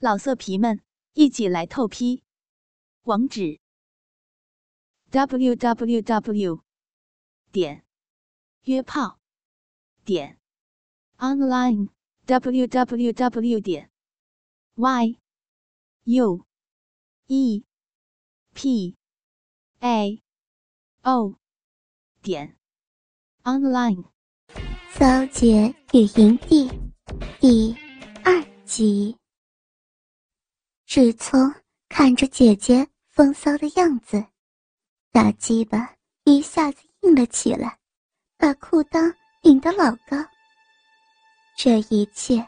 老色皮们，一起来透批！网址：w w w 点约炮点 online w w w 点 y u e p a o 点 online。骚姐与营地第二集。志聪看着姐姐风骚的样子，大鸡巴一下子硬了起来，把裤裆顶得老高。这一切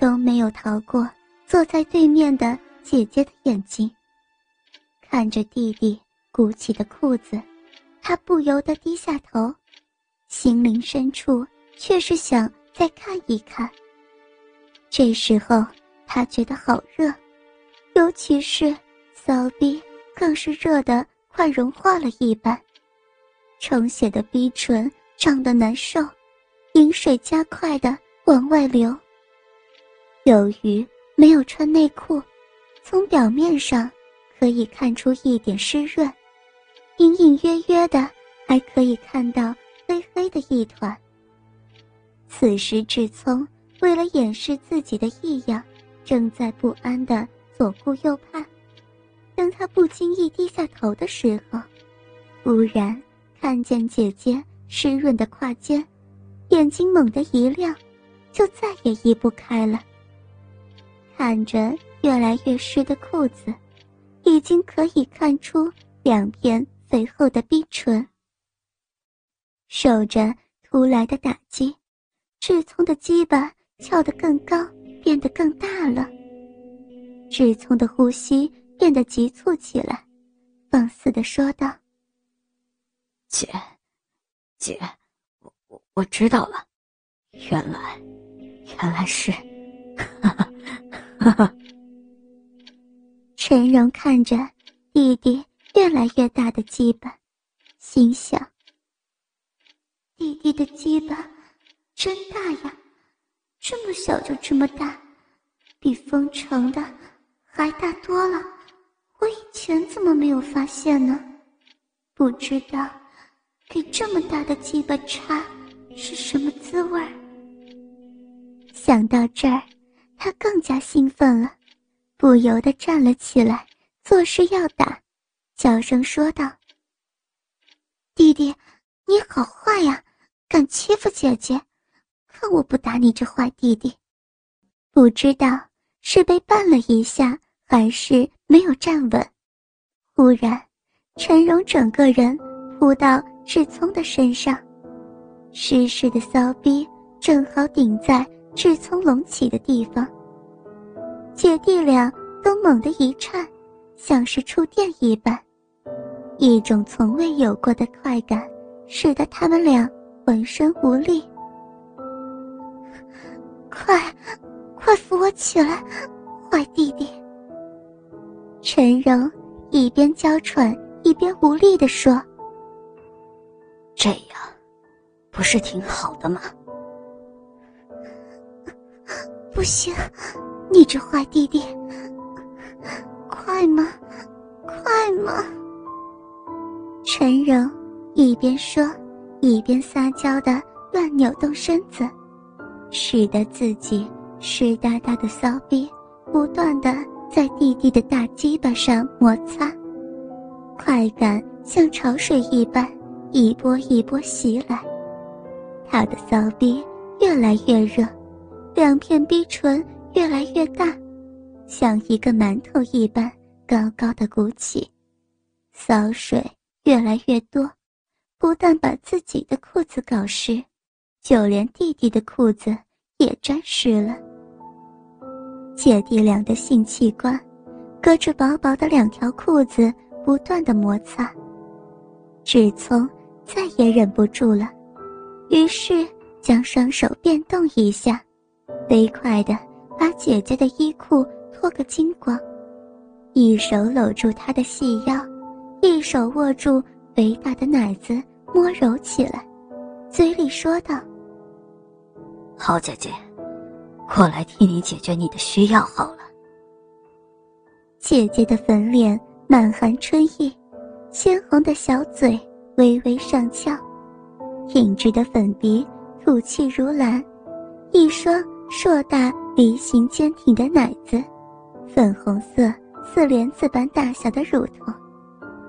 都没有逃过坐在对面的姐姐的眼睛。看着弟弟鼓起的裤子，他不由得低下头，心灵深处却是想再看一看。这时候他觉得好热。尤其是骚逼，更是热得快融化了一般，充血的逼唇胀得难受，饮水加快的往外流。由于没有穿内裤，从表面上可以看出一点湿润，隐隐约约的还可以看到黑黑的一团。此时志聪为了掩饰自己的异样，正在不安的。左顾右盼，当他不经意低下头的时候，忽然看见姐姐湿润的胯间，眼睛猛地一亮，就再也移不开了。看着越来越湿的裤子，已经可以看出两片肥厚的逼唇。受着突来的打击，志聪的鸡巴翘得更高，变得更大了。志聪的呼吸变得急促起来，放肆的说道：“姐，姐，我我我知道了，原来，原来是，哈哈，哈哈。”陈荣看着弟弟越来越大的鸡巴，心想：“弟弟的鸡巴真大呀，这么小就这么大，比封城的。”还大多了，我以前怎么没有发现呢？不知道给这么大的鸡巴插是什么滋味儿。想到这儿，他更加兴奋了，不由得站了起来，作势要打，小声说道：“弟弟，你好坏呀，敢欺负姐姐，看我不打你这坏弟弟！”不知道。是被绊了一下，还是没有站稳？忽然，陈荣整个人扑到志聪的身上，湿湿的骚逼正好顶在志聪隆起的地方。姐弟俩都猛地一颤，像是触电一般，一种从未有过的快感，使得他们俩浑身无力。快！快扶我起来，坏弟弟！陈荣一边娇喘一边无力地说：“这样，不是挺好的吗？”不行，你这坏弟弟！快吗？快吗？陈荣一边说，一边撒娇的乱扭动身子，使得自己。湿哒哒的骚逼不断的在弟弟的大鸡巴上摩擦，快感像潮水一般一波一波袭来。他的骚逼越来越热，两片逼唇越来越大，像一个馒头一般高高的鼓起，骚水越来越多，不但把自己的裤子搞湿，就连弟弟的裤子也沾湿了。姐弟俩的性器官，隔着薄薄的两条裤子不断的摩擦。志聪再也忍不住了，于是将双手变动一下，飞快的把姐姐的衣裤脱个精光，一手搂住她的细腰，一手握住肥大的奶子摸揉起来，嘴里说道：“好姐姐。”过来替你解决你的需要好了。姐姐的粉脸满含春意，鲜红的小嘴微微上翘，挺直的粉鼻吐气如兰，一双硕大梨形坚挺的奶子，粉红色似莲子般大小的乳头，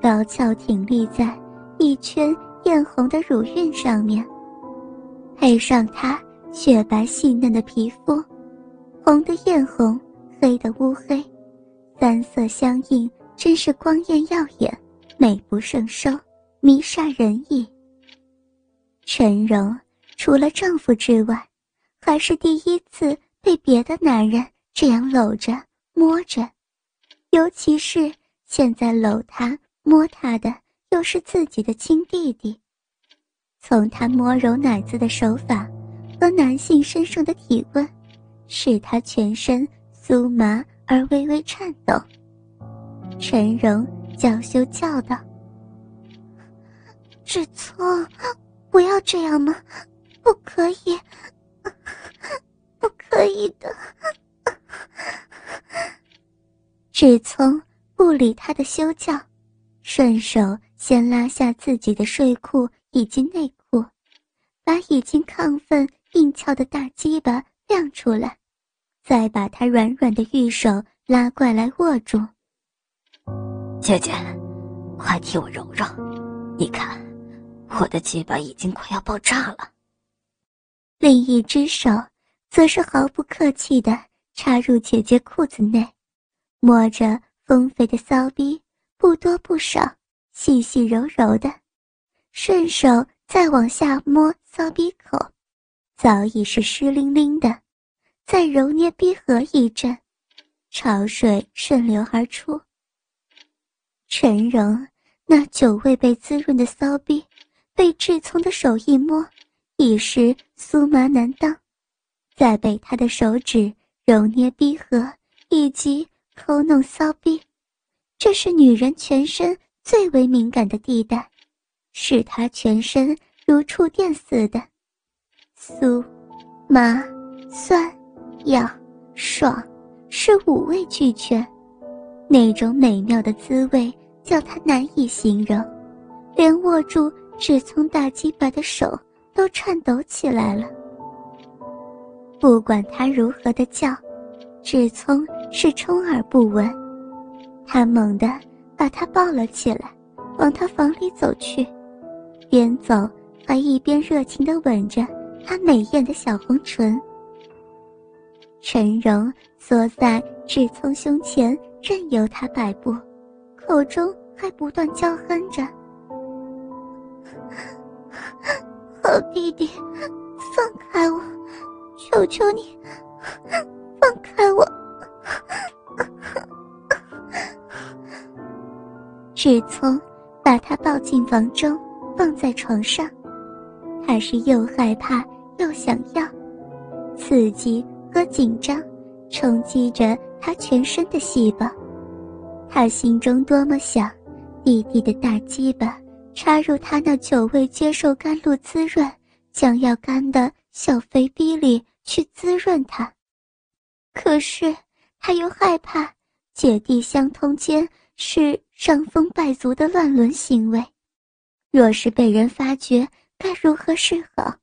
高翘挺立在一圈艳红的乳晕上面，配上她雪白细嫩的皮肤，红的艳红，黑的乌黑。三色相映，真是光艳耀眼，美不胜收，迷煞人意。陈荣除了丈夫之外，还是第一次被别的男人这样搂着摸着，尤其是现在搂她摸她的又是自己的亲弟弟。从他摸揉奶子的手法和男性身上的体温，使他全身酥麻。而微微颤抖。陈荣娇羞叫道：“志聪，不要这样嘛，不可以，不可以的。”志聪不理他的羞叫，顺手先拉下自己的睡裤以及内裤，把已经亢奋硬翘的大鸡巴亮出来。再把他软软的玉手拉过来握住。姐姐，快替我揉揉，你看，我的鸡巴已经快要爆炸了。另一只手则是毫不客气的插入姐姐裤子内，摸着丰肥的骚逼，不多不少，细细柔柔的，顺手再往下摸骚逼口，早已是湿淋淋的。再揉捏逼合一阵，潮水顺流而出。陈荣那久未被滋润的骚逼，被志聪的手一摸，已是酥麻难当。再被他的手指揉捏逼合，以及抠弄骚逼，这是女人全身最为敏感的地带，使她全身如触电似的，酥、麻、酸。痒、爽，是五味俱全，那种美妙的滋味叫他难以形容，连握住志聪大鸡巴的手都颤抖起来了。不管他如何的叫，志聪是充耳不闻。他猛地把他抱了起来，往他房里走去，边走还一边热情地吻着她美艳的小红唇。陈荣缩在志聪胸前，任由他摆布，口中还不断娇哼着：“ 好弟弟，放开我，求求你，放开我！” 志聪把他抱进房中，放在床上，他是又害怕又想要，刺激。和紧张冲击着他全身的细胞，他心中多么想弟弟的大鸡巴插入他那久未接受甘露滋润、将要干的小肥逼里去滋润他，可是他又害怕姐弟相通间是伤风败俗的乱伦行为，若是被人发觉，该如何是好？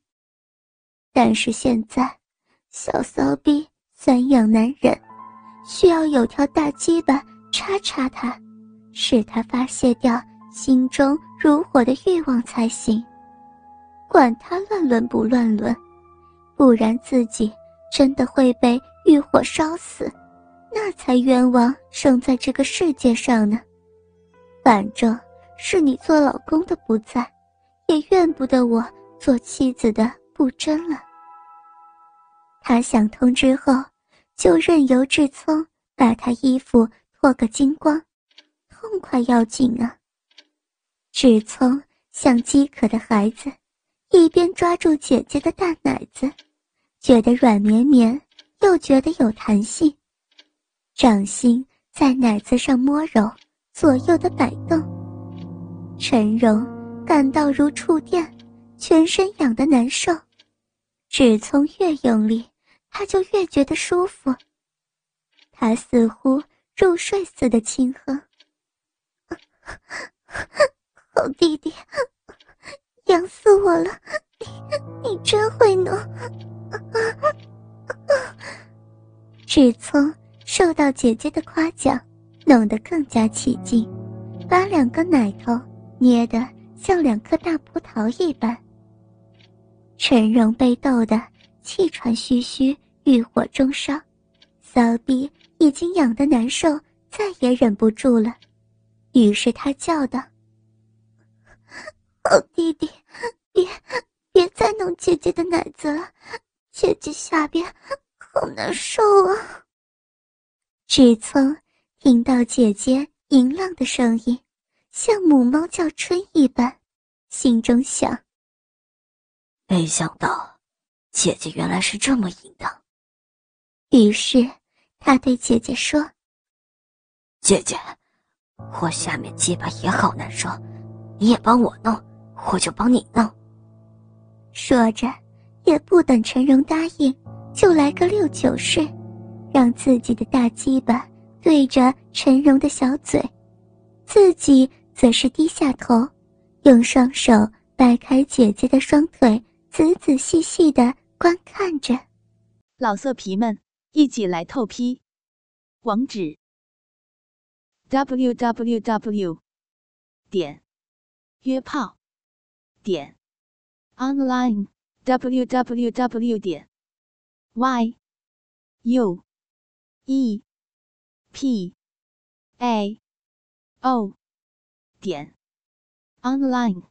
但是现在。小骚逼酸痒难忍，需要有条大鸡巴插插他，使他发泄掉心中如火的欲望才行。管他乱伦不乱伦，不然自己真的会被欲火烧死，那才冤枉生在这个世界上呢。反正是你做老公的不在，也怨不得我做妻子的不真了。他想通之后，就任由志聪把他衣服脱个精光，痛快要紧啊！志聪像饥渴的孩子，一边抓住姐姐的大奶子，觉得软绵绵，又觉得有弹性，掌心在奶子上摸揉，左右的摆动。陈荣感到如触电，全身痒得难受。志聪越用力。他就越觉得舒服，他似乎入睡似的轻哼：“好弟弟，痒死我了，你真会弄。”志聪受到姐姐的夸奖，弄得更加起劲，把两个奶头捏得像两颗大葡萄一般。陈荣被逗得气喘吁吁，欲火中烧，骚逼已经痒得难受，再也忍不住了，于是他叫道：“好弟弟，别别再弄姐姐的奶子了，姐姐下边好难受啊！”志聪听到姐姐淫浪的声音，像母猫叫春一般，心中想。没想到，姐姐原来是这么淫荡。于是，他对姐姐说：“姐姐，我下面鸡巴也好难受，你也帮我弄，我就帮你弄。”说着，也不等陈荣答应，就来个六九式，让自己的大鸡巴对着陈荣的小嘴，自己则是低下头，用双手掰开姐姐的双腿。仔仔细细的观看着，老色皮们一起来透批，网址：w w w 点约炮点 online w w w 点 y u e p a o 点 online。